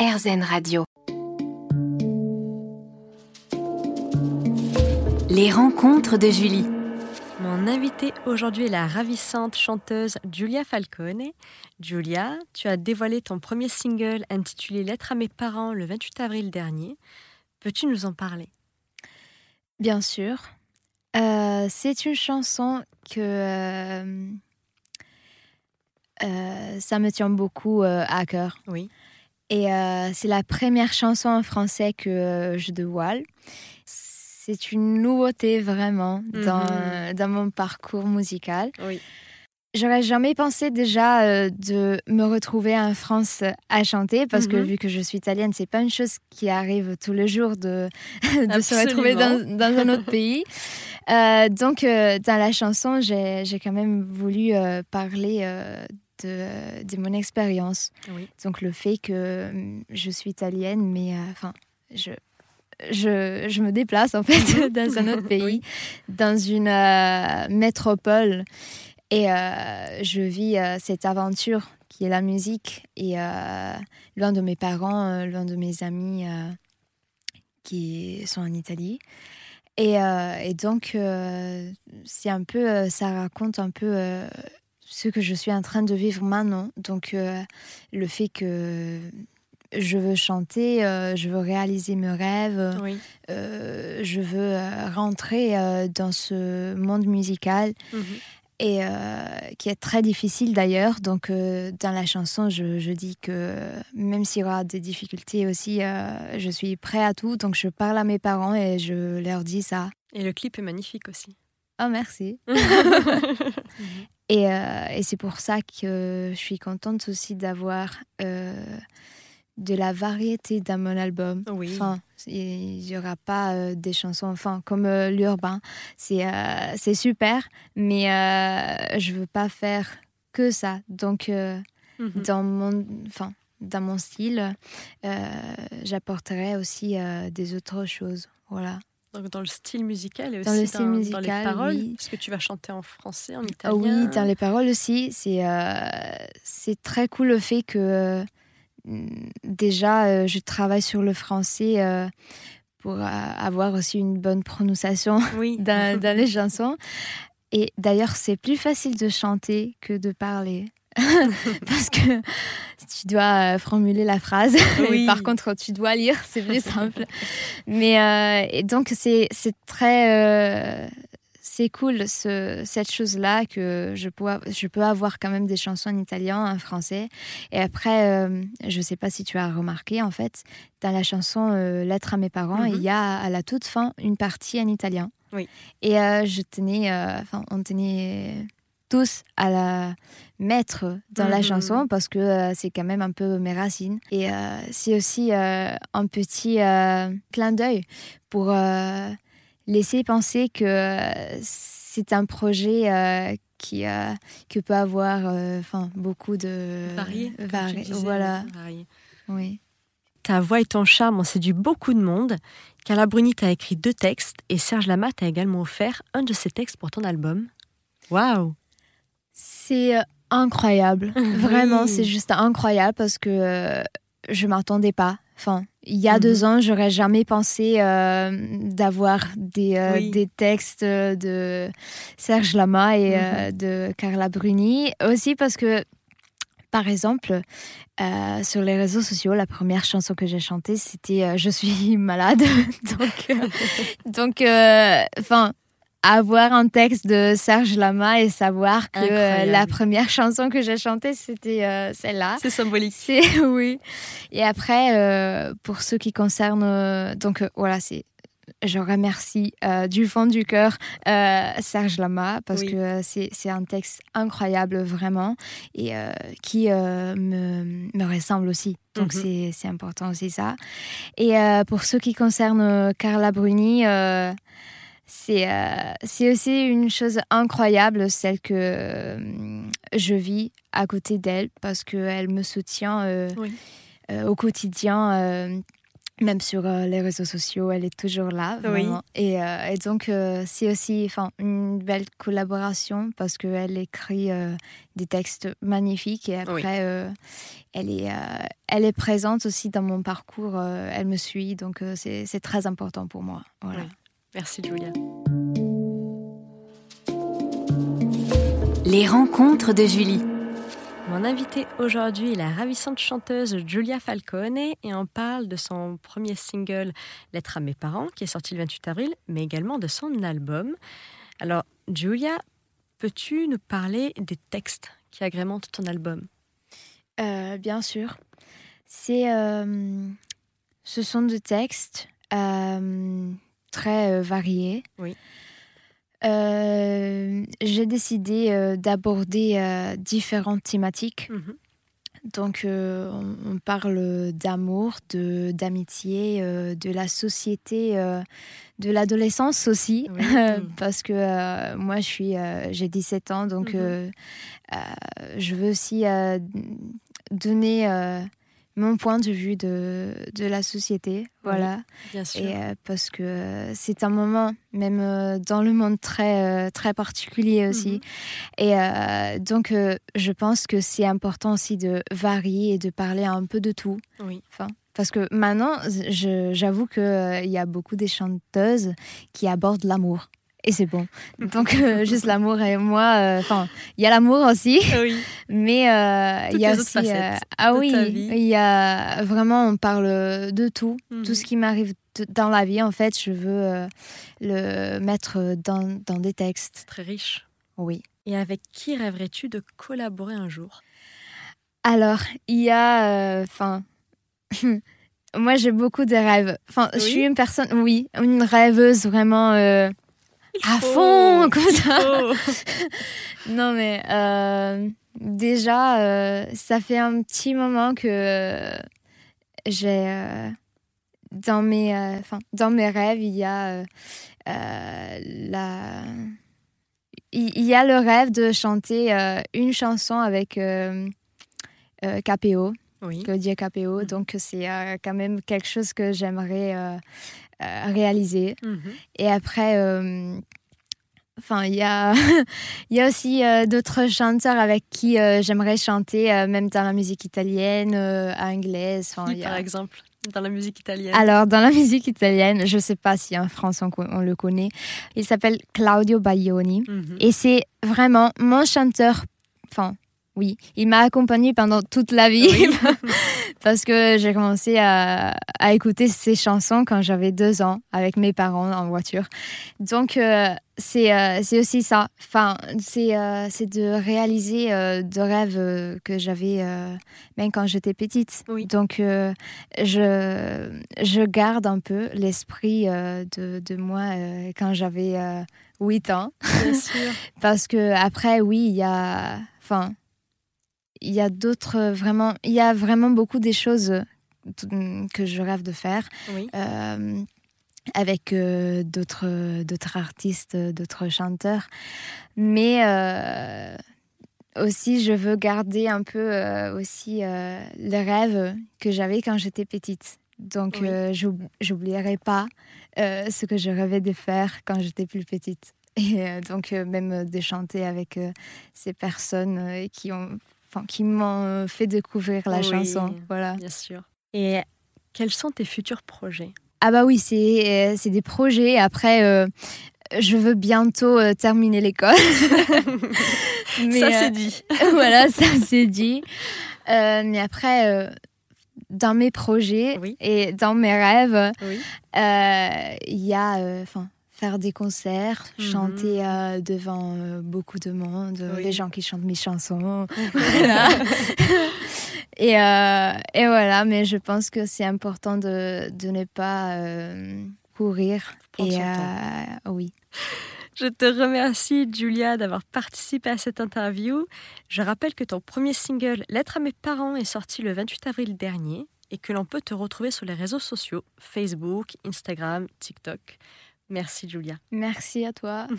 RZN Radio. Les rencontres de Julie. Mon invitée aujourd'hui est la ravissante chanteuse Giulia Falcone. Giulia, tu as dévoilé ton premier single intitulé Lettre à mes parents le 28 avril dernier. Peux-tu nous en parler? Bien sûr. Euh, c'est une chanson que euh, euh, ça me tient beaucoup à cœur. Oui. Et c'est la première chanson en français que je dévoile. C'est une nouveauté vraiment dans, Mhm. dans mon parcours musical. Oui. J'aurais jamais pensé déjà euh, de me retrouver en France à chanter parce que Mhm. vu que je suis italienne, c'est pas une chose qui arrive tous les jours de, de se retrouver dans, dans un autre pays. Euh, donc euh, dans la chanson, j'ai quand même voulu euh, parler euh, de, de mon expérience. Oui. Donc le fait que hum, je suis italienne, mais euh, enfin je je, je me déplace en fait dans un autre pays, Oui. dans une euh, métropole, et euh, je vis euh, cette aventure qui est la musique, et euh, loin de mes parents, euh, loin de mes amis euh, qui sont en Italie. Et, euh, et donc, euh, c'est un peu, euh, ça raconte un peu euh, ce que je suis en train de vivre maintenant. Donc, euh, le fait que je veux chanter, euh, je veux réaliser mes rêves, Oui. euh, je veux rentrer dans ce monde musical Mhm. et qui est très difficile d'ailleurs. Donc dans la chanson, je, je dis que même s'il y aura des difficultés aussi, je suis prêt à tout. Donc je parle à mes parents et je leur dis ça. Et le clip est magnifique aussi. Oh merci. Et, euh, et c'est pour ça que je suis contente aussi d'avoir euh, de la variété dans mon album. Oui. Enfin, il n'y aura pas euh, des chansons enfin, comme euh, l'urbain. C'est euh, c'est super, mais je veux pas faire que ça. Donc, Mhm. dans, mon, enfin, dans mon style, j'apporterai aussi des autres choses. Voilà. Donc dans le style musical et aussi Dans le style dans, musical, les paroles. oui. Parce que tu vas chanter en français, en Ah italien. oui, dans les paroles aussi, c'est euh, c'est très cool le fait que euh, déjà euh, je travaille sur le français euh, pour avoir aussi une bonne prononciation Oui. dans, dans les chansons. Et d'ailleurs, c'est plus facile de chanter que de parler. Parce que tu dois euh, formuler la phrase. Oui. Par contre, tu dois lire, c'est plus simple. Mais euh, et donc, c'est très. euh, c'est cool ce- cette chose-là que je peux, je peux avoir quand même des chansons en italien, en français. Et après, euh, je ne sais pas si tu as remarqué, en fait, dans la chanson euh, Lettre à mes parents, Mhm. il y a à la toute fin une partie en italien. Oui. Et euh, je tenais, enfin, on tenait tous à la mettre dans la Mhm. chanson parce que euh, c'est quand même un peu mes racines. Et euh, c'est aussi euh, un petit euh, clin d'œil pour euh, laisser penser que euh, c'est un projet euh, qui, euh, que peut avoir euh, enfin, beaucoup de... varié. vari- Voilà, varié. oui. Ta voix et ton charme ont séduit beaucoup de monde. Carla Bruni t'a écrit deux textes et Serge Lama t'a également offert un de ses textes pour ton album. Waouh C'est euh, incroyable. Vraiment, c'est juste incroyable parce que euh, je m'attendais pas. Enfin, il y a Mhm. deux ans, j'aurais jamais pensé euh, d'avoir des, euh, Oui. des textes de Serge Lama et euh, de Carla Bruni. Aussi parce que, par exemple, sur les réseaux sociaux, la première chanson que j'ai chantée, c'était Je suis malade. donc, donc, enfin. Avoir un texte de Serge Lama et savoir que euh, Incroyable. la première chanson que j'ai chantée, c'était euh, celle-là. C'est symbolique. C'est oui. Et après, euh, pour ce qui concerne, euh, donc voilà, c'est, je remercie euh, du fond du cœur euh, Serge Lama parce Oui. que c'est, un texte incroyable vraiment et euh, qui me, me ressemble aussi. Donc Mhm. c'est, c'est important aussi ça. Et pour ce qui concerne Carla Bruni. C'est, euh, c'est aussi une chose incroyable, celle que euh, je vis à côté d'elle, parce qu'elle me soutient euh, Oui. euh, au quotidien. même sur les réseaux sociaux, elle est toujours là. Et, et, donc, c'est aussi une belle collaboration parce qu'elle écrit des textes magnifiques et après, elle, est, elle est présente aussi dans mon parcours. elle me suit, donc c'est très important pour moi. Voilà. Merci, Julia. Les rencontres de Julie. Mon invitée aujourd'hui est la ravissante chanteuse Giulia Falcone et on parle de son premier single Lettre à mes parents qui est sorti le 28 avril, mais également de son album. Alors, Giulia, peux-tu nous parler des textes qui agrémentent ton album? Euh, Bien sûr. C'est, euh, ce sont des textes euh, très variés. Oui. Euh, j'ai décidé euh, d'aborder euh, différentes thématiques. Mhm. Donc, on, parle d'amour, de, d'amitié, de la société, de l'adolescence aussi, parce que moi, je suis, j'ai 17 ans, donc mhm. je veux aussi donner mon point de vue de, de la société. Voilà. bien sûr. Et, euh, parce que euh, c'est un moment, même euh, dans le monde, très, très particulier aussi. Mhm. Et donc, je pense que c'est important aussi de varier et de parler un peu de tout. Oui. Enfin, parce que maintenant, j'avoue qu'il y a beaucoup des chanteuses qui abordent l'amour et c'est bon. Donc euh, juste l'amour et moi, euh, enfin, il y a l'amour aussi, oui. mais euh, il y a aussi, ah oui, il y a vraiment, on parle de tout, tout ce mhm. qui m'arrive dans la vie. En fait, je veux le mettre dans, dans des textes. Très riche. Oui. Et avec qui rêverais-tu de collaborer un jour? Alors, il y a, enfin. Moi, j'ai beaucoup de rêves. Enfin, je suis une personne, oui, une rêveuse vraiment à fond, comme ça. non, mais euh, déjà, euh, ça fait un petit moment que j'ai. Euh, dans, mes, enfin dans mes rêves, il y a la. Il y a le rêve de chanter une chanson avec KPO, oui. Claudia KPO. Mm. Donc, c'est quand même quelque chose que j'aimerais réaliser. Mhm. Et après, euh, enfin, il y a, il y a aussi euh, d'autres chanteurs avec qui euh, j'aimerais chanter, même dans la musique italienne, anglaise. Par exemple dans la musique italienne Alors, dans la musique italienne, je ne sais pas si en France on, le connaît. Il s'appelle Claudio Baglioni. Mhm. Et c'est vraiment mon chanteur, enfin, oui, il m'a accompagné pendant toute la vie parce que j'ai commencé à, écouter ses chansons quand j'avais deux ans avec mes parents en voiture. Donc euh, euh, c'est aussi ça. Enfin, c'est euh, de réaliser de rêves que j'avais même quand j'étais petite. Donc je, je garde un peu l'esprit de, de, moi quand j'avais 8 ans. Bien sûr. parce que après, oui, il y a... Enfin, il y a d'autres euh, vraiment, il y a vraiment beaucoup des choses euh, que je rêve de faire. Euh, avec d'autres d'autres artistes, d'autres chanteurs, mais aussi je veux garder un peu aussi les rêves que j'avais quand j'étais petite. Donc je j'oublierai pas ce que je rêvais de faire quand j'étais plus petite. Et donc même de chanter avec ces personnes qui ont qui m'ont euh, fait découvrir la chanson. Voilà. Bien sûr. Et quels sont tes futurs projets? Ah bah oui, c'est euh, des projets. Après, euh, je veux bientôt terminer l'école. ça c'est dit. voilà, ça c'est dit. mais après, dans mes projets et dans mes rêves, il y a, enfin faire des concerts, mhm. chanter euh, devant euh, beaucoup de monde, les gens qui chantent mes chansons. et, euh, et, voilà, mais je pense que c'est important de, de, ne pas courir. et oui. Je te remercie, Julia, d'avoir participé à cette interview. Je rappelle que ton premier single, Lettre à mes parents, est sorti le 28 avril dernier et que l'on peut te retrouver sur les réseaux sociaux Facebook, Instagram, TikTok. Merci Julia. Merci à toi.